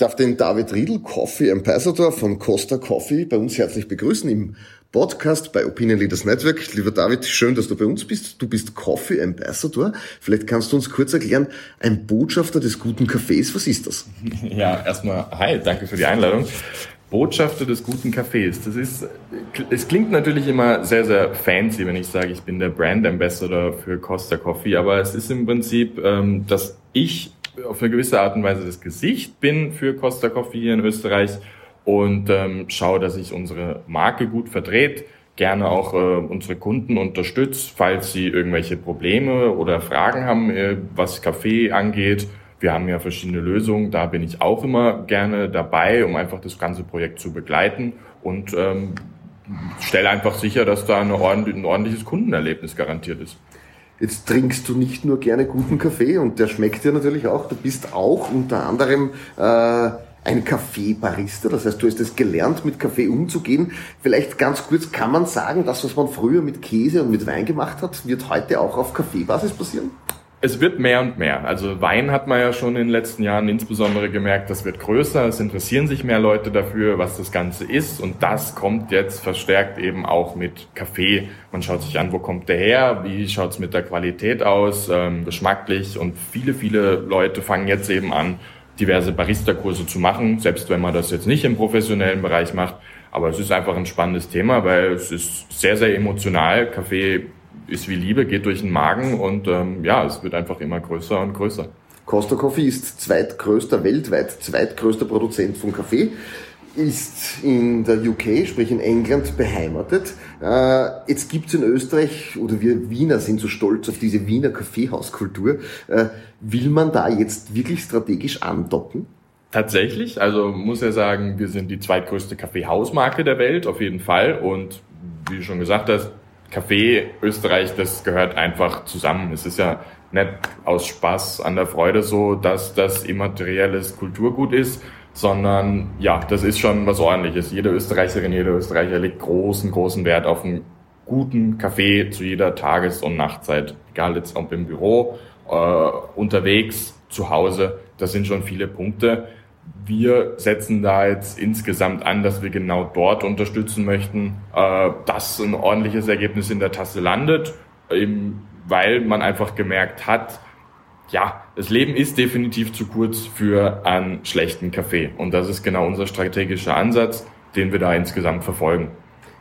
darf den David Riedl, Coffee Ambassador von Costa Coffee, bei uns herzlich begrüßen im Podcast bei Opinion Leaders Network. Lieber David, schön, dass du bei uns bist. Du bist Coffee Ambassador. Vielleicht kannst du uns kurz erklären, ein Botschafter des guten Kaffees, was ist das? Ja, erstmal, hi, danke für die Einladung. Botschafter des guten Kaffees. Das ist, es klingt natürlich immer sehr, sehr fancy, wenn ich sage, ich bin der Brand Ambassador für Costa Coffee, aber es ist im Prinzip, ähm, dass ich auf eine gewisse Art und Weise das Gesicht bin für Costa Coffee hier in Österreich und ähm, schaue, dass ich unsere Marke gut verdreht, gerne auch äh, unsere Kunden unterstütze, falls sie irgendwelche Probleme oder Fragen haben, äh, was Kaffee angeht. Wir haben ja verschiedene Lösungen, da bin ich auch immer gerne dabei, um einfach das ganze Projekt zu begleiten und ähm, stelle einfach sicher, dass da eine ordentlich, ein ordentliches Kundenerlebnis garantiert ist. Jetzt trinkst du nicht nur gerne guten Kaffee und der schmeckt dir natürlich auch. Du bist auch unter anderem äh, ein Kaffeebarista. Das heißt, du hast es gelernt, mit Kaffee umzugehen. Vielleicht ganz kurz kann man sagen, das, was man früher mit Käse und mit Wein gemacht hat, wird heute auch auf Kaffeebasis passieren? Es wird mehr und mehr. Also Wein hat man ja schon in den letzten Jahren insbesondere gemerkt, das wird größer. Es interessieren sich mehr Leute dafür, was das Ganze ist. Und das kommt jetzt verstärkt eben auch mit Kaffee. Man schaut sich an, wo kommt der her, wie schaut es mit der Qualität aus, ähm, geschmacklich. Und viele, viele Leute fangen jetzt eben an, diverse Barista-Kurse zu machen, selbst wenn man das jetzt nicht im professionellen Bereich macht. Aber es ist einfach ein spannendes Thema, weil es ist sehr, sehr emotional. Kaffee ist wie Liebe, geht durch den Magen und ähm, ja, es wird einfach immer größer und größer. Costa Coffee ist zweitgrößter, weltweit zweitgrößter Produzent von Kaffee, ist in der UK, sprich in England, beheimatet. Äh, jetzt gibt's in Österreich, oder wir Wiener sind so stolz auf diese Wiener Kaffeehauskultur. Äh, will man da jetzt wirklich strategisch andocken? Tatsächlich, also muss ja sagen, wir sind die zweitgrößte Kaffeehausmarke der Welt, auf jeden Fall. Und wie du schon gesagt hast, Kaffee Österreich, das gehört einfach zusammen. Es ist ja nicht aus Spaß an der Freude so, dass das immaterielles Kulturgut ist, sondern ja, das ist schon was ordentliches. Jede Österreicherin, jeder Österreicher legt großen, großen Wert auf einen guten Kaffee zu jeder Tages- und Nachtzeit. Egal jetzt ob im Büro, äh, unterwegs, zu Hause. Das sind schon viele Punkte wir setzen da jetzt insgesamt an, dass wir genau dort unterstützen möchten, äh, dass ein ordentliches Ergebnis in der Tasse landet, weil man einfach gemerkt hat, ja, das Leben ist definitiv zu kurz für einen schlechten Kaffee. Und das ist genau unser strategischer Ansatz, den wir da insgesamt verfolgen.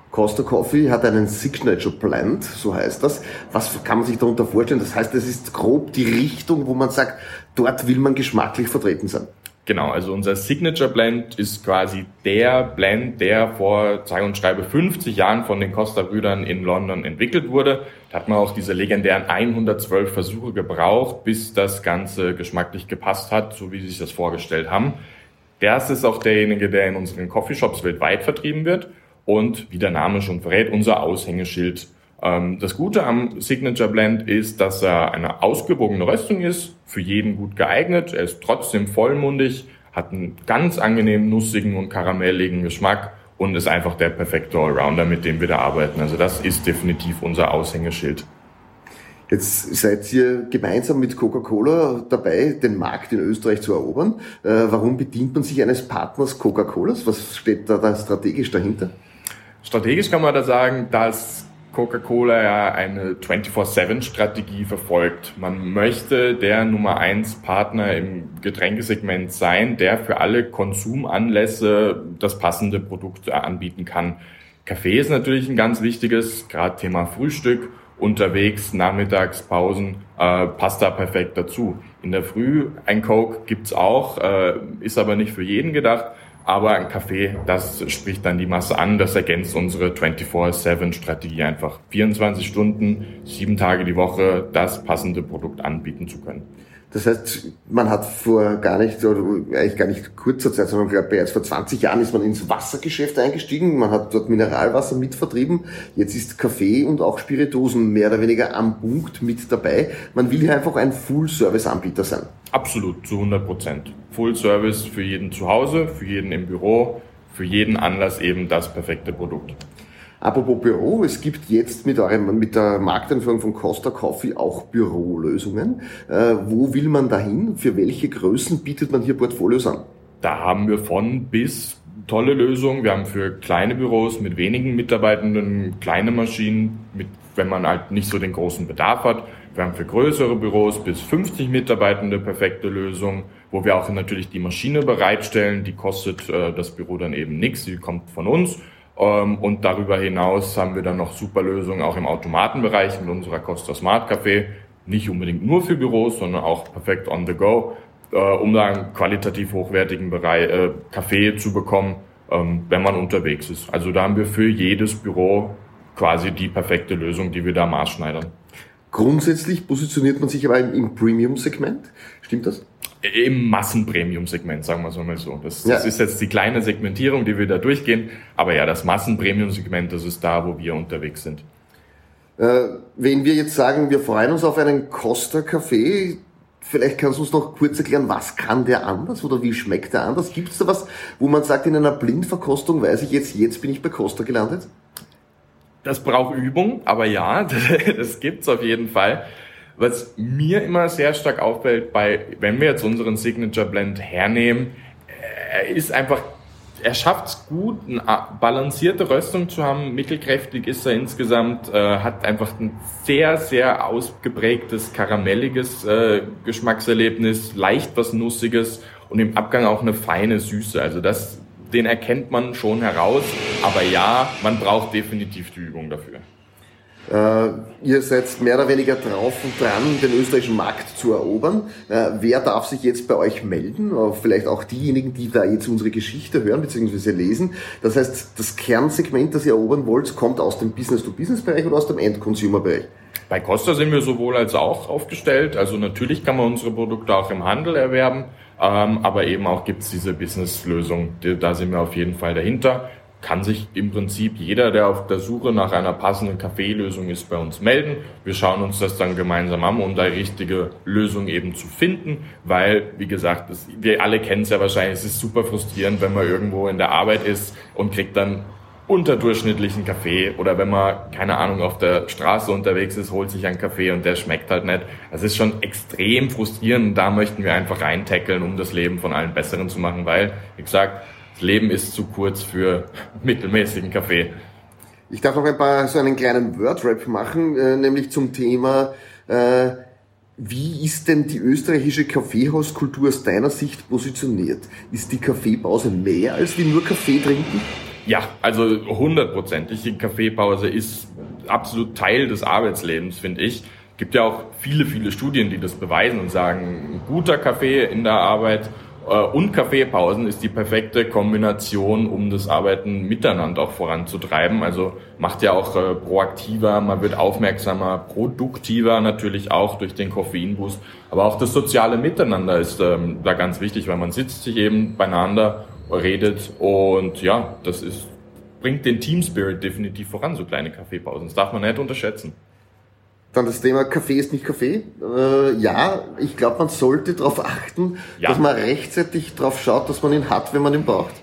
Costa Coffee hat einen Signature Blend, so heißt das. Was kann man sich darunter vorstellen? Das heißt, es ist grob die Richtung, wo man sagt, dort will man geschmacklich vertreten sein. Genau, also unser Signature Blend ist quasi der Blend, der vor, sage und schreibe, 50 Jahren von den Costa-Brüdern in London entwickelt wurde. Da hat man auch diese legendären 112 Versuche gebraucht, bis das Ganze geschmacklich gepasst hat, so wie sie sich das vorgestellt haben. Das ist auch derjenige, der in unseren Coffeeshops weltweit vertrieben wird und, wie der Name schon verrät, unser Aushängeschild das Gute am Signature Blend ist, dass er eine ausgewogene Röstung ist, für jeden gut geeignet. Er ist trotzdem vollmundig, hat einen ganz angenehmen nussigen und karamelligen Geschmack und ist einfach der perfekte Allrounder, mit dem wir da arbeiten. Also das ist definitiv unser Aushängeschild. Jetzt seid ihr gemeinsam mit Coca-Cola dabei, den Markt in Österreich zu erobern. Äh, warum bedient man sich eines Partners Coca-Colas? Was steht da, da strategisch dahinter? Strategisch kann man da sagen, dass Coca-Cola ja eine 24-7-Strategie verfolgt. Man möchte der Nummer 1 Partner im Getränkesegment sein, der für alle Konsumanlässe das passende Produkt anbieten kann. Kaffee ist natürlich ein ganz wichtiges, gerade Thema Frühstück, unterwegs, Nachmittagspausen, äh, passt da perfekt dazu. In der Früh ein Coke gibt's auch, äh, ist aber nicht für jeden gedacht. Aber ein Kaffee, das spricht dann die Masse an, das ergänzt unsere 24-7-Strategie einfach. 24 Stunden, sieben Tage die Woche das passende Produkt anbieten zu können. Das heißt, man hat vor gar nicht, oder eigentlich gar nicht kurzer Zeit, sondern glaube bereits vor 20 Jahren ist man ins Wassergeschäft eingestiegen. Man hat dort Mineralwasser mitvertrieben. Jetzt ist Kaffee und auch Spiritosen mehr oder weniger am Punkt mit dabei. Man will hier einfach ein Full-Service-Anbieter sein. Absolut, zu 100 Prozent. Full-Service für jeden zu Hause, für jeden im Büro, für jeden Anlass eben das perfekte Produkt. Apropos Büro, es gibt jetzt mit, eurem, mit der Markteinführung von Costa Coffee auch Bürolösungen. Äh, wo will man dahin? Für welche Größen bietet man hier Portfolios an? Da haben wir von bis tolle Lösungen. Wir haben für kleine Büros mit wenigen Mitarbeitenden kleine Maschinen, mit, wenn man halt nicht so den großen Bedarf hat. Wir haben für größere Büros bis 50 Mitarbeitende perfekte Lösungen, wo wir auch natürlich die Maschine bereitstellen. Die kostet äh, das Büro dann eben nichts, die kommt von uns. Ähm, und darüber hinaus haben wir dann noch super Lösungen auch im Automatenbereich mit unserer Costa Smart Café. Nicht unbedingt nur für Büros, sondern auch perfekt on the go, äh, um da einen qualitativ hochwertigen Bereich, äh, Kaffee zu bekommen, ähm, wenn man unterwegs ist. Also da haben wir für jedes Büro quasi die perfekte Lösung, die wir da maßschneidern. Grundsätzlich positioniert man sich aber im Premium-Segment. Stimmt das? Im Massenpremium-Segment, sagen wir es mal so. Das, das ist jetzt die kleine Segmentierung, die wir da durchgehen. Aber ja, das Massenpremium-Segment, das ist da, wo wir unterwegs sind. Äh, wenn wir jetzt sagen, wir freuen uns auf einen Costa Café, vielleicht kannst du uns noch kurz erklären, was kann der anders oder wie schmeckt der anders? Gibt es da was, wo man sagt, in einer Blindverkostung weiß ich jetzt, jetzt bin ich bei Costa gelandet? Das braucht Übung, aber ja, das, das gibt's auf jeden Fall. Was mir immer sehr stark auffällt, bei, wenn wir jetzt unseren Signature Blend hernehmen, er ist einfach, er schafft es gut, eine balancierte Röstung zu haben. Mittelkräftig ist er insgesamt, äh, hat einfach ein sehr, sehr ausgeprägtes karamelliges äh, Geschmackserlebnis, leicht was Nussiges und im Abgang auch eine feine Süße. Also das den erkennt man schon heraus. Aber ja, man braucht definitiv die Übung dafür. Äh, ihr seid mehr oder weniger drauf und dran, den österreichischen Markt zu erobern. Äh, wer darf sich jetzt bei euch melden? Äh, vielleicht auch diejenigen, die da jetzt unsere Geschichte hören bzw. lesen. Das heißt, das Kernsegment, das ihr erobern wollt, kommt aus dem Business-to-Business-Bereich oder aus dem End-Consumer-Bereich? Bei Costa sind wir sowohl als auch aufgestellt. Also natürlich kann man unsere Produkte auch im Handel erwerben. Ähm, aber eben auch gibt es diese Business-Lösung. Da sind wir auf jeden Fall dahinter. Kann sich im Prinzip jeder, der auf der Suche nach einer passenden Kaffeelösung ist, bei uns melden. Wir schauen uns das dann gemeinsam an, um da richtige Lösung eben zu finden, weil, wie gesagt, das, wir alle kennen es ja wahrscheinlich, es ist super frustrierend, wenn man irgendwo in der Arbeit ist und kriegt dann unterdurchschnittlichen Kaffee oder wenn man, keine Ahnung, auf der Straße unterwegs ist, holt sich einen Kaffee und der schmeckt halt nicht. Das ist schon extrem frustrierend. Da möchten wir einfach reintackeln, um das Leben von allen Besseren zu machen, weil, wie gesagt, Leben ist zu kurz für mittelmäßigen Kaffee. Ich darf noch ein paar so einen kleinen Wordrap machen, äh, nämlich zum Thema, äh, wie ist denn die österreichische Kaffeehauskultur aus deiner Sicht positioniert? Ist die Kaffeepause mehr als wie nur Kaffee trinken? Ja, also hundertprozentig. Die Kaffeepause ist absolut Teil des Arbeitslebens, finde ich. Gibt ja auch viele, viele Studien, die das beweisen und sagen, ein guter Kaffee in der Arbeit und Kaffeepausen ist die perfekte Kombination, um das Arbeiten miteinander auch voranzutreiben. Also macht ja auch äh, proaktiver, man wird aufmerksamer, produktiver natürlich auch durch den Koffeinboost. Aber auch das soziale Miteinander ist ähm, da ganz wichtig, weil man sitzt sich eben beieinander redet. Und ja, das ist, bringt den Team Spirit definitiv voran, so kleine Kaffeepausen. Das darf man nicht unterschätzen. Dann das Thema Kaffee ist nicht Kaffee. Äh, ja, ich glaube, man sollte darauf achten, ja. dass man rechtzeitig darauf schaut, dass man ihn hat, wenn man ihn braucht.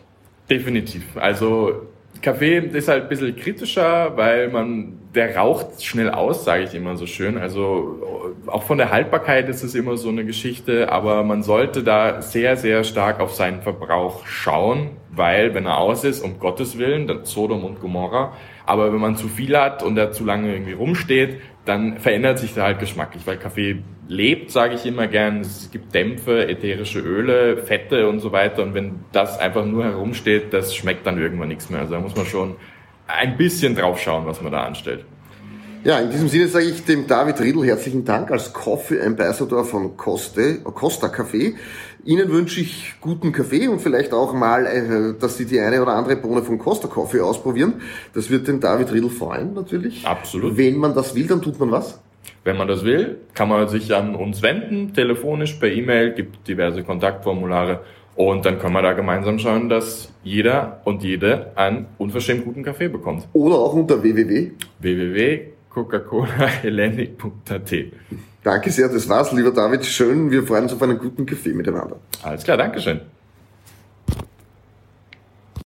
Definitiv. Also Kaffee ist halt ein bisschen kritischer, weil man, der raucht schnell aus, sage ich immer so schön. Also auch von der Haltbarkeit ist es immer so eine Geschichte, aber man sollte da sehr, sehr stark auf seinen Verbrauch schauen, weil wenn er aus ist, um Gottes Willen, dann Sodom und Gomorra. Aber wenn man zu viel hat und er zu lange irgendwie rumsteht, dann verändert sich da halt geschmacklich, weil Kaffee lebt, sage ich immer gern. Es gibt Dämpfe, ätherische Öle, Fette und so weiter. Und wenn das einfach nur herumsteht, das schmeckt dann irgendwann nichts mehr. Also da muss man schon ein bisschen drauf schauen, was man da anstellt. Ja, in diesem Sinne sage ich dem David Riedl herzlichen Dank als Coffee Ambassador von Coste, Costa Café. Ihnen wünsche ich guten Kaffee und vielleicht auch mal, äh, dass Sie die eine oder andere Bohne von Costa Coffee ausprobieren. Das wird den David Riedl freuen, natürlich. Absolut. Wenn man das will, dann tut man was? Wenn man das will, kann man sich an uns wenden, telefonisch, per E-Mail, gibt diverse Kontaktformulare und dann können wir da gemeinsam schauen, dass jeder und jede einen unverschämt guten Kaffee bekommt. Oder auch unter www. www.coca-cola-hellenic.at Danke sehr, das war's, lieber David. Schön, wir freuen uns auf einen guten Kaffee miteinander. Alles klar, Dankeschön.